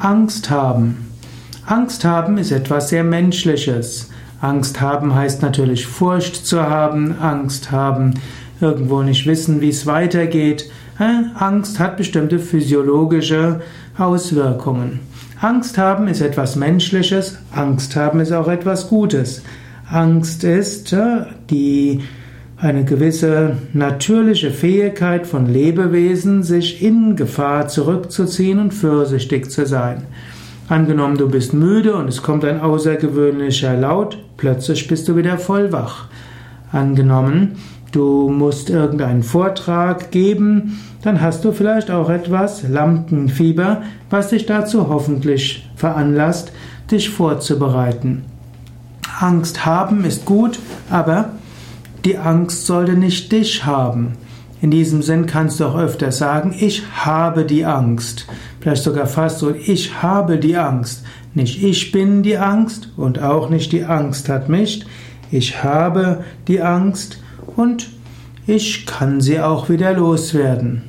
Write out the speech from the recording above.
Angst haben. Angst haben ist etwas sehr Menschliches. Angst haben heißt natürlich Furcht zu haben, Angst haben, irgendwo nicht wissen, wie es weitergeht. Angst hat bestimmte physiologische Auswirkungen. Angst haben ist etwas Menschliches, Angst haben ist auch etwas Gutes. Angst ist die eine gewisse natürliche Fähigkeit von Lebewesen, sich in Gefahr zurückzuziehen und vorsichtig zu sein. Angenommen, du bist müde und es kommt ein außergewöhnlicher Laut, plötzlich bist du wieder voll wach. Angenommen, du musst irgendeinen Vortrag geben, dann hast du vielleicht auch etwas Lampenfieber, was dich dazu hoffentlich veranlasst, dich vorzubereiten. Angst haben ist gut, aber die Angst sollte nicht dich haben. In diesem Sinn kannst du auch öfter sagen, ich habe die Angst. Vielleicht sogar fast so, ich habe die Angst. Nicht ich bin die Angst und auch nicht die Angst hat mich. Ich habe die Angst und ich kann sie auch wieder loswerden.